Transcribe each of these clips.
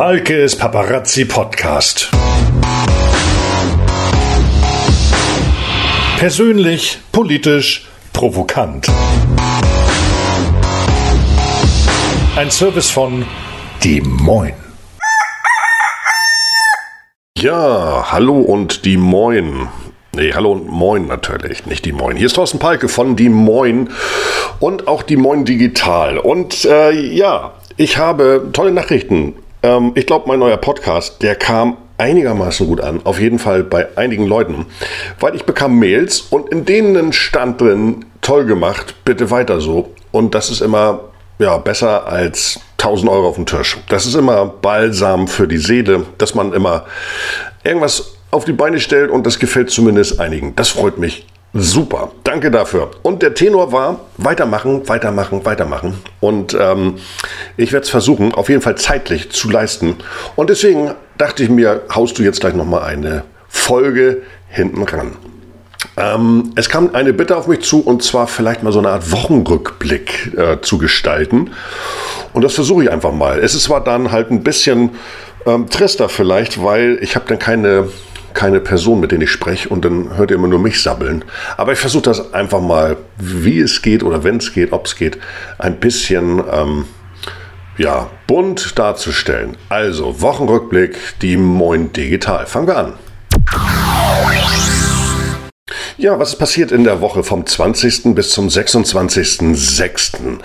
Palkes Paparazzi Podcast. Persönlich, politisch, provokant. Ein Service von Die Moin. Ja, hallo und die Moin. Nee, hallo und moin natürlich, nicht die Moin. Hier ist Thorsten Palke von die Moin und auch die Moin Digital. Und äh, ja, ich habe tolle Nachrichten. Ähm, ich glaube, mein neuer Podcast, der kam einigermaßen gut an. Auf jeden Fall bei einigen Leuten. Weil ich bekam Mails und in denen stand drin, toll gemacht, bitte weiter so. Und das ist immer ja, besser als 1000 Euro auf dem Tisch. Das ist immer Balsam für die Seele, dass man immer irgendwas auf die Beine stellt und das gefällt zumindest einigen. Das freut mich super. Danke dafür. Und der Tenor war weitermachen, weitermachen, weitermachen. Und ähm, ich werde es versuchen, auf jeden Fall zeitlich zu leisten. Und deswegen dachte ich mir, haust du jetzt gleich nochmal eine Folge hinten ran. Ähm, es kam eine Bitte auf mich zu, und zwar vielleicht mal so eine Art Wochenrückblick äh, zu gestalten. Und das versuche ich einfach mal. Es ist zwar dann halt ein bisschen ähm, trister vielleicht, weil ich habe dann keine keine Person, mit denen ich spreche und dann hört ihr immer nur mich sabbeln. Aber ich versuche das einfach mal, wie es geht oder wenn es geht, ob es geht, ein bisschen ähm, ja, bunt darzustellen. Also, Wochenrückblick, die Moin Digital. Fangen wir an. Ja, was ist passiert in der Woche vom 20. bis zum 26.06.?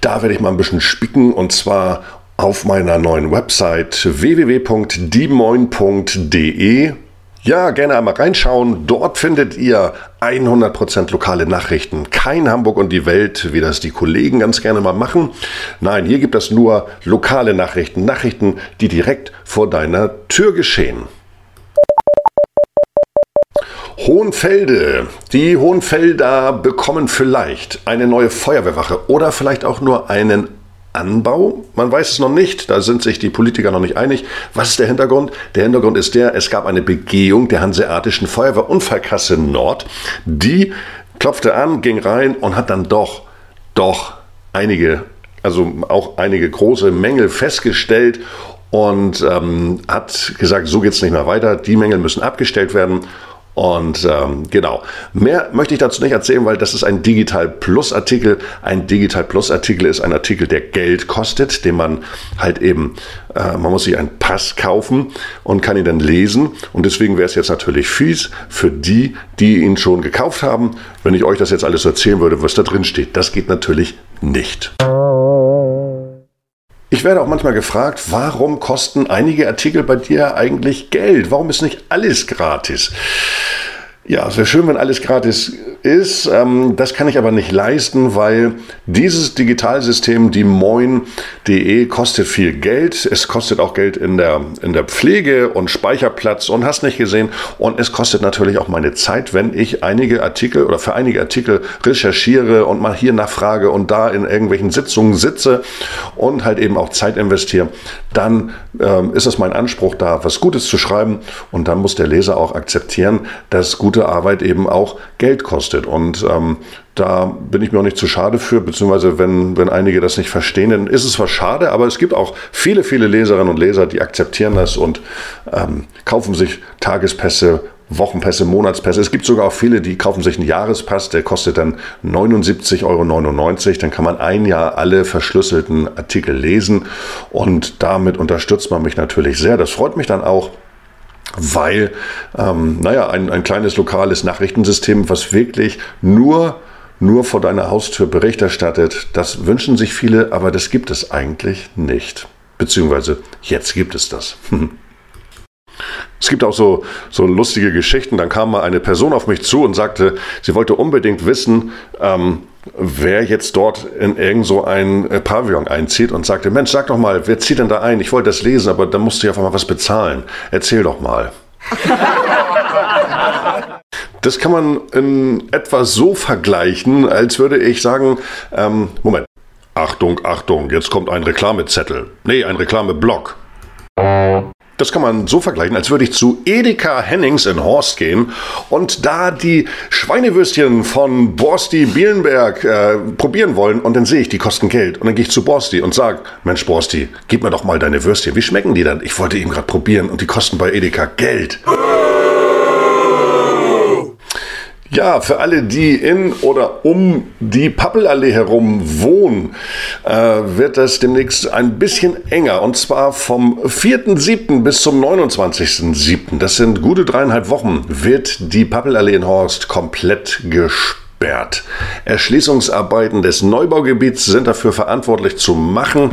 Da werde ich mal ein bisschen spicken und zwar auf meiner neuen Website www.diemoin.de ja, gerne einmal reinschauen. Dort findet ihr 100% lokale Nachrichten. Kein Hamburg und die Welt, wie das die Kollegen ganz gerne mal machen. Nein, hier gibt es nur lokale Nachrichten. Nachrichten, die direkt vor deiner Tür geschehen. Hohenfelde. Die Hohenfelder bekommen vielleicht eine neue Feuerwehrwache oder vielleicht auch nur einen Anbau. Man weiß es noch nicht, da sind sich die Politiker noch nicht einig. Was ist der Hintergrund? Der Hintergrund ist der, es gab eine Begehung der Hanseatischen Feuerwehrunfallkasse Nord. Die klopfte an, ging rein und hat dann doch, doch einige, also auch einige große Mängel festgestellt und ähm, hat gesagt, so geht es nicht mehr weiter. Die Mängel müssen abgestellt werden. Und ähm, genau, mehr möchte ich dazu nicht erzählen, weil das ist ein Digital Plus Artikel. Ein Digital Plus Artikel ist ein Artikel, der Geld kostet, den man halt eben, äh, man muss sich einen Pass kaufen und kann ihn dann lesen. Und deswegen wäre es jetzt natürlich fies für die, die ihn schon gekauft haben, wenn ich euch das jetzt alles erzählen würde, was da drin steht. Das geht natürlich nicht. Ich werde auch manchmal gefragt, warum kosten einige Artikel bei dir eigentlich Geld? Warum ist nicht alles gratis? Ja, es wäre schön, wenn alles gratis ist. Ähm, das kann ich aber nicht leisten, weil dieses Digitalsystem, die moin.de, kostet viel Geld. Es kostet auch Geld in der, in der Pflege und Speicherplatz und hast nicht gesehen. Und es kostet natürlich auch meine Zeit, wenn ich einige Artikel oder für einige Artikel recherchiere und mal hier nachfrage und da in irgendwelchen Sitzungen sitze und halt eben auch Zeit investiere. Dann ähm, ist es mein Anspruch, da was Gutes zu schreiben. Und dann muss der Leser auch akzeptieren, dass gut gute Arbeit eben auch Geld kostet. Und ähm, da bin ich mir auch nicht zu schade für, beziehungsweise wenn, wenn einige das nicht verstehen, dann ist es zwar schade, aber es gibt auch viele, viele Leserinnen und Leser, die akzeptieren das und ähm, kaufen sich Tagespässe, Wochenpässe, Monatspässe. Es gibt sogar auch viele, die kaufen sich einen Jahrespass, der kostet dann 79,99 Euro. Dann kann man ein Jahr alle verschlüsselten Artikel lesen und damit unterstützt man mich natürlich sehr. Das freut mich dann auch weil, ähm, naja, ein, ein kleines lokales Nachrichtensystem, was wirklich nur nur vor deiner Haustür Bericht erstattet. Das wünschen sich viele, aber das gibt es eigentlich nicht. Beziehungsweise jetzt gibt es das. Es gibt auch so, so lustige Geschichten. Dann kam mal eine Person auf mich zu und sagte, sie wollte unbedingt wissen, ähm, wer jetzt dort in irgend so ein äh, Pavillon einzieht und sagte, Mensch, sag doch mal, wer zieht denn da ein? Ich wollte das lesen, aber da musst du ja einfach mal was bezahlen. Erzähl doch mal. Das kann man in etwa so vergleichen, als würde ich sagen, ähm, Moment, Achtung, Achtung, jetzt kommt ein Reklamezettel. Nee, ein Reklameblock. Das kann man so vergleichen, als würde ich zu Edeka Hennings in Horst gehen und da die Schweinewürstchen von Borsti Bielenberg äh, probieren wollen und dann sehe ich, die kosten Geld. Und dann gehe ich zu Borsti und sage, Mensch Borsti, gib mir doch mal deine Würstchen. Wie schmecken die dann? Ich wollte eben gerade probieren und die kosten bei Edeka Geld. Ja, für alle, die in oder um die Pappelallee herum wohnen, äh, wird das demnächst ein bisschen enger. Und zwar vom 4.7. bis zum 29.7. Das sind gute dreieinhalb Wochen, wird die Pappelallee in Horst komplett gesperrt. Erschließungsarbeiten des Neubaugebiets sind dafür verantwortlich zu machen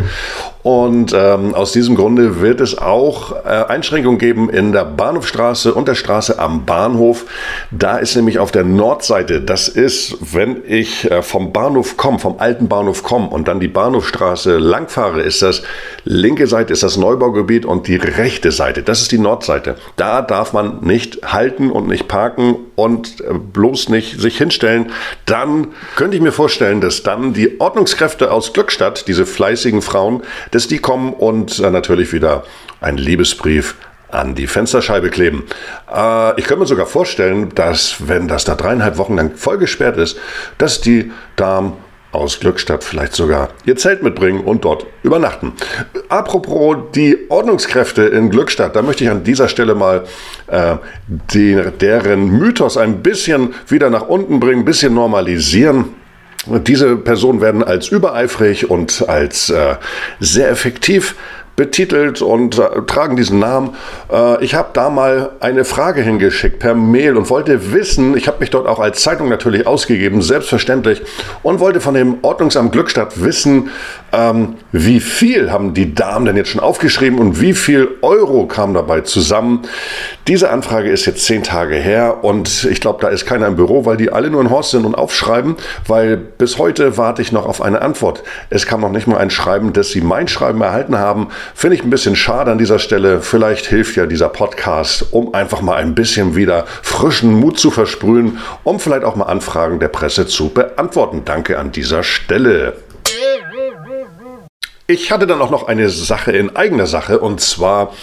und ähm, aus diesem Grunde wird es auch äh, Einschränkungen geben in der Bahnhofstraße und der Straße am Bahnhof. Da ist nämlich auf der Nordseite, das ist, wenn ich äh, vom Bahnhof komme, vom alten Bahnhof komme und dann die Bahnhofstraße langfahre, ist das linke Seite ist das Neubaugebiet und die rechte Seite, das ist die Nordseite. Da darf man nicht halten und nicht parken und äh, bloß nicht sich hinstellen. Dann könnte ich mir vorstellen, dass dann die Ordnungskräfte aus Glückstadt, diese fleißigen Frauen, dass die kommen und äh, natürlich wieder einen Liebesbrief an die Fensterscheibe kleben. Äh, ich könnte mir sogar vorstellen, dass, wenn das da dreieinhalb Wochen lang voll gesperrt ist, dass die Damen aus Glückstadt vielleicht sogar ihr Zelt mitbringen und dort übernachten. Apropos die Ordnungskräfte in Glückstadt, da möchte ich an dieser Stelle mal äh, die, deren Mythos ein bisschen wieder nach unten bringen, ein bisschen normalisieren. Diese Personen werden als übereifrig und als äh, sehr effektiv betitelt und äh, tragen diesen Namen. Äh, ich habe da mal eine Frage hingeschickt per Mail und wollte wissen, ich habe mich dort auch als Zeitung natürlich ausgegeben, selbstverständlich, und wollte von dem Ordnungsamt Glückstadt wissen, ähm, wie viel haben die Damen denn jetzt schon aufgeschrieben und wie viel Euro kam dabei zusammen. Diese Anfrage ist jetzt zehn Tage her und ich glaube, da ist keiner im Büro, weil die alle nur in Horst sind und aufschreiben, weil bis heute warte ich noch auf eine Antwort. Es kam noch nicht mal ein Schreiben, dass sie mein Schreiben erhalten haben. Finde ich ein bisschen schade an dieser Stelle. Vielleicht hilft ja dieser Podcast, um einfach mal ein bisschen wieder frischen Mut zu versprühen, um vielleicht auch mal Anfragen der Presse zu beantworten. Danke an dieser Stelle. Ich hatte dann auch noch eine Sache in eigener Sache und zwar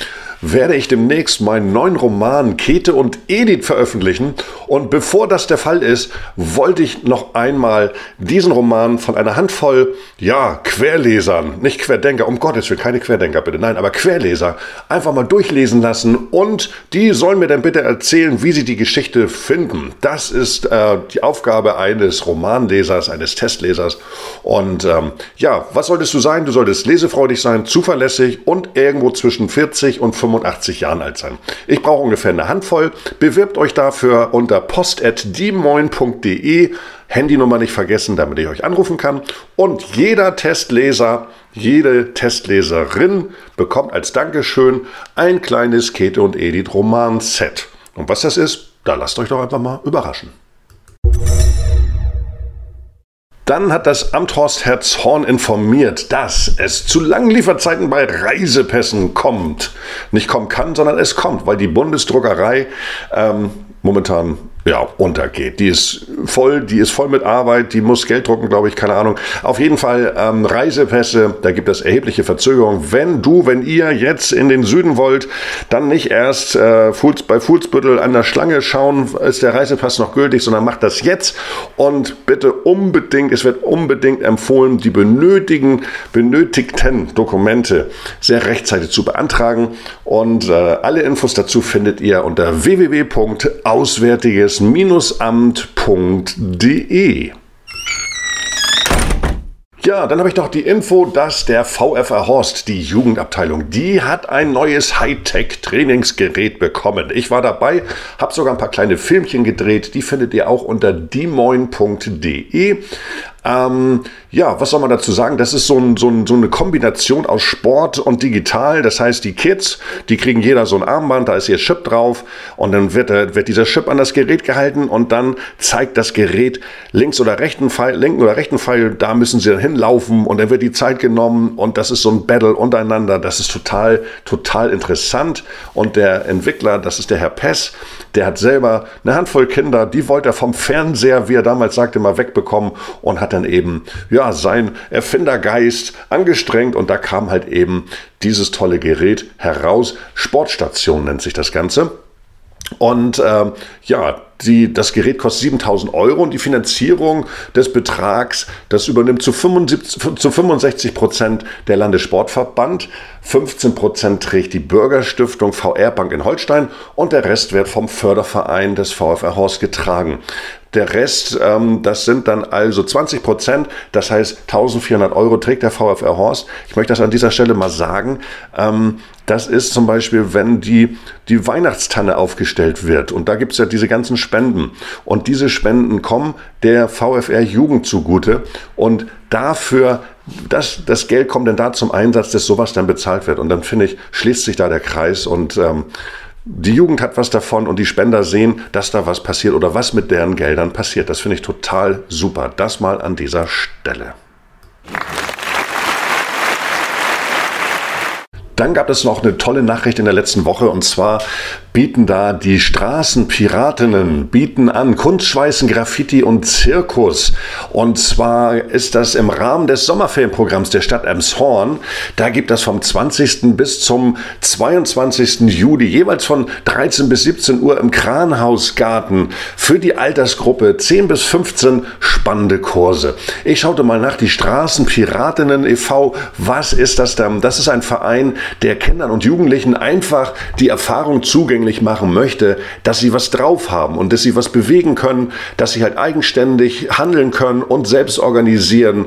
werde ich demnächst meinen neuen Roman Käthe und Edith veröffentlichen. Und bevor das der Fall ist, wollte ich noch einmal diesen Roman von einer Handvoll, ja, Querlesern, nicht Querdenker, um Gottes Willen, keine Querdenker bitte, nein, aber Querleser, einfach mal durchlesen lassen. Und die sollen mir dann bitte erzählen, wie sie die Geschichte finden. Das ist äh, die Aufgabe eines Romanlesers, eines Testlesers. Und ähm, ja, was solltest du sein? Du solltest lesefreudig sein, zuverlässig und irgendwo zwischen 40 und 50 85 Jahren alt sein. Ich brauche ungefähr eine Handvoll. Bewirbt euch dafür unter post.diemoin.de. Handynummer nicht vergessen, damit ich euch anrufen kann. Und jeder Testleser, jede Testleserin bekommt als Dankeschön ein kleines Käthe und Edith Roman-Set. Und was das ist, da lasst euch doch einfach mal überraschen. Dann hat das Amt Horst Herzhorn informiert, dass es zu langen Lieferzeiten bei Reisepässen kommt. Nicht kommen kann, sondern es kommt, weil die Bundesdruckerei ähm, momentan ja, untergeht. Die ist voll, die ist voll mit Arbeit, die muss Geld drucken, glaube ich, keine Ahnung. Auf jeden Fall ähm, Reisepässe, da gibt es erhebliche Verzögerungen. Wenn du, wenn ihr jetzt in den Süden wollt, dann nicht erst äh, bei Fuhlsbüttel an der Schlange schauen, ist der Reisepass noch gültig, sondern macht das jetzt und bitte unbedingt, es wird unbedingt empfohlen, die benötigen, benötigten Dokumente sehr rechtzeitig zu beantragen und äh, alle Infos dazu findet ihr unter www.auswärtiges amt.de. Ja, dann habe ich noch die Info, dass der VfR Horst, die Jugendabteilung, die hat ein neues Hightech-Trainingsgerät bekommen. Ich war dabei, habe sogar ein paar kleine Filmchen gedreht. Die findet ihr auch unter diemoin.de. Ähm, ja, was soll man dazu sagen? Das ist so, ein, so, ein, so, eine Kombination aus Sport und digital. Das heißt, die Kids, die kriegen jeder so ein Armband, da ist ihr Chip drauf und dann wird, wird dieser Chip an das Gerät gehalten und dann zeigt das Gerät links oder rechten Pfeil, linken oder rechten Pfeil, da müssen sie dann hinlaufen und dann wird die Zeit genommen und das ist so ein Battle untereinander. Das ist total, total interessant und der Entwickler, das ist der Herr Pess, der hat selber eine Handvoll Kinder, die wollte er vom Fernseher, wie er damals sagte, mal wegbekommen und hat hat dann eben ja sein Erfindergeist angestrengt und da kam halt eben dieses tolle Gerät heraus. Sportstation nennt sich das Ganze. Und äh, ja, die, das Gerät kostet 7000 Euro und die Finanzierung des Betrags, das übernimmt zu, 75, zu 65 Prozent der Landessportverband, 15 Prozent trägt die Bürgerstiftung VR Bank in Holstein und der Rest wird vom Förderverein des VfR Horst getragen. Der Rest, ähm, das sind dann also 20 Prozent, das heißt 1400 Euro trägt der VfR Horst. Ich möchte das an dieser Stelle mal sagen. Ähm, das ist zum Beispiel, wenn die, die Weihnachtstanne aufgestellt wird. Und da gibt es ja diese ganzen Spenden. Und diese Spenden kommen der VfR Jugend zugute. Und dafür, das, das Geld kommt dann da zum Einsatz, dass sowas dann bezahlt wird. Und dann finde ich, schließt sich da der Kreis und ähm, die Jugend hat was davon und die Spender sehen, dass da was passiert oder was mit deren Geldern passiert. Das finde ich total super. Das mal an dieser Stelle. Dann gab es noch eine tolle Nachricht in der letzten Woche und zwar bieten da die Straßenpiratinnen, bieten an Kunstschweißen, Graffiti und Zirkus. Und zwar ist das im Rahmen des Sommerfilmprogramms der Stadt Emshorn. Da gibt es vom 20. bis zum 22. Juli jeweils von 13 bis 17 Uhr im Kranhausgarten für die Altersgruppe 10 bis 15 spannende Kurse. Ich schaute mal nach die Straßenpiratinnen e.V. Was ist das denn? Das ist ein Verein, der Kindern und Jugendlichen einfach die Erfahrung zugänglich machen möchte, dass sie was drauf haben und dass sie was bewegen können, dass sie halt eigenständig handeln können und selbst organisieren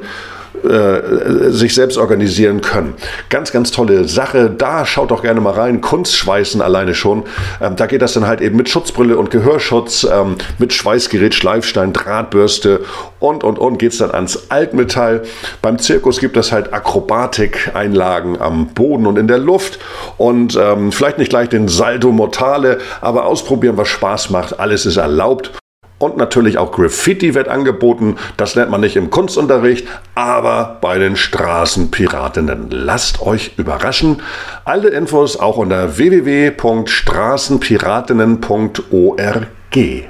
äh, sich selbst organisieren können. Ganz, ganz tolle Sache. Da schaut doch gerne mal rein. Kunstschweißen alleine schon. Ähm, da geht das dann halt eben mit Schutzbrille und Gehörschutz, ähm, mit Schweißgerät, Schleifstein, Drahtbürste und, und, und geht es dann ans Altmetall. Beim Zirkus gibt es halt Akrobatik-Einlagen am Boden und in der Luft und ähm, vielleicht nicht gleich den Salto Mortale, aber ausprobieren, was Spaß macht. Alles ist erlaubt. Und natürlich auch Graffiti wird angeboten. Das lernt man nicht im Kunstunterricht, aber bei den Straßenpiratinnen. Lasst euch überraschen. Alle Infos auch unter www.straßenpiratinnen.org.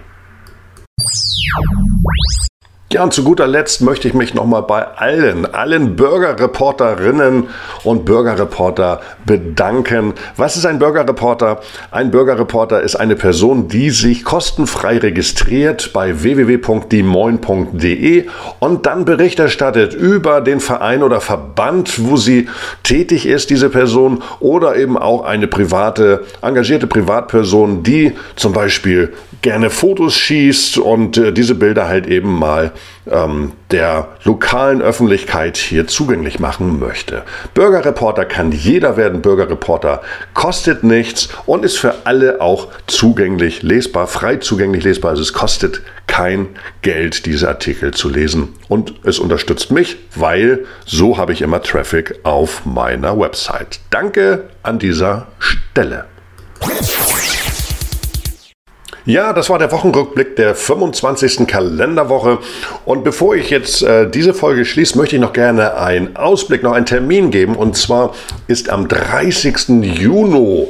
Ja, und zu guter Letzt möchte ich mich nochmal bei allen, allen Bürgerreporterinnen und Bürgerreporter bedanken. Was ist ein Bürgerreporter? Ein Bürgerreporter ist eine Person, die sich kostenfrei registriert bei www.diemoin.de und dann Bericht erstattet über den Verein oder Verband, wo sie tätig ist, diese Person, oder eben auch eine private, engagierte Privatperson, die zum Beispiel gerne Fotos schießt und äh, diese Bilder halt eben mal ähm, der lokalen Öffentlichkeit hier zugänglich machen möchte. Bürgerreporter kann jeder werden. Bürgerreporter kostet nichts und ist für alle auch zugänglich lesbar, frei zugänglich lesbar. Also es kostet kein Geld, diese Artikel zu lesen. Und es unterstützt mich, weil so habe ich immer Traffic auf meiner Website. Danke an dieser Stelle. Ja, das war der Wochenrückblick der 25. Kalenderwoche. Und bevor ich jetzt äh, diese Folge schließe, möchte ich noch gerne einen Ausblick, noch einen Termin geben. Und zwar ist am 30. Juni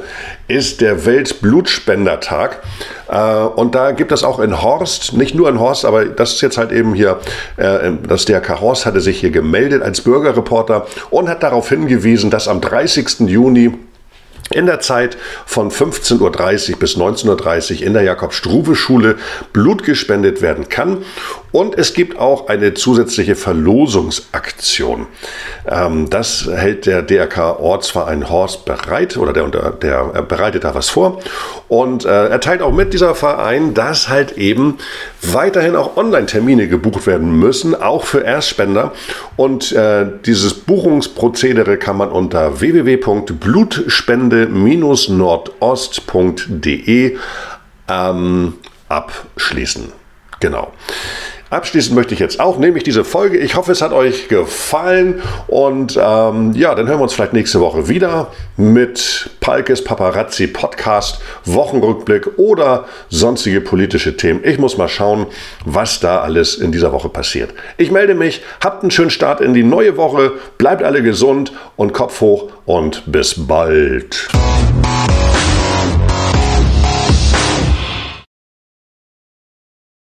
ist der Weltblutspendertag. Äh, und da gibt es auch in Horst, nicht nur in Horst, aber das ist jetzt halt eben hier, äh, das DRK Horst hatte sich hier gemeldet als Bürgerreporter und hat darauf hingewiesen, dass am 30. Juni in der Zeit von 15.30 Uhr bis 19.30 Uhr in der Jakob-Struve-Schule Blut gespendet werden kann. Und es gibt auch eine zusätzliche Verlosungsaktion. Ähm, das hält der DRK Ortsverein Horst bereit oder der, der bereitet da was vor. Und äh, er teilt auch mit dieser Verein, dass halt eben weiterhin auch Online-Termine gebucht werden müssen, auch für Erstspender. Und äh, dieses Buchungsprozedere kann man unter www.blutspende-nordost.de ähm, abschließen. Genau. Abschließend möchte ich jetzt auch, nämlich diese Folge. Ich hoffe, es hat euch gefallen. Und ähm, ja, dann hören wir uns vielleicht nächste Woche wieder mit Palkes Paparazzi Podcast, Wochenrückblick oder sonstige politische Themen. Ich muss mal schauen, was da alles in dieser Woche passiert. Ich melde mich, habt einen schönen Start in die neue Woche, bleibt alle gesund und Kopf hoch und bis bald.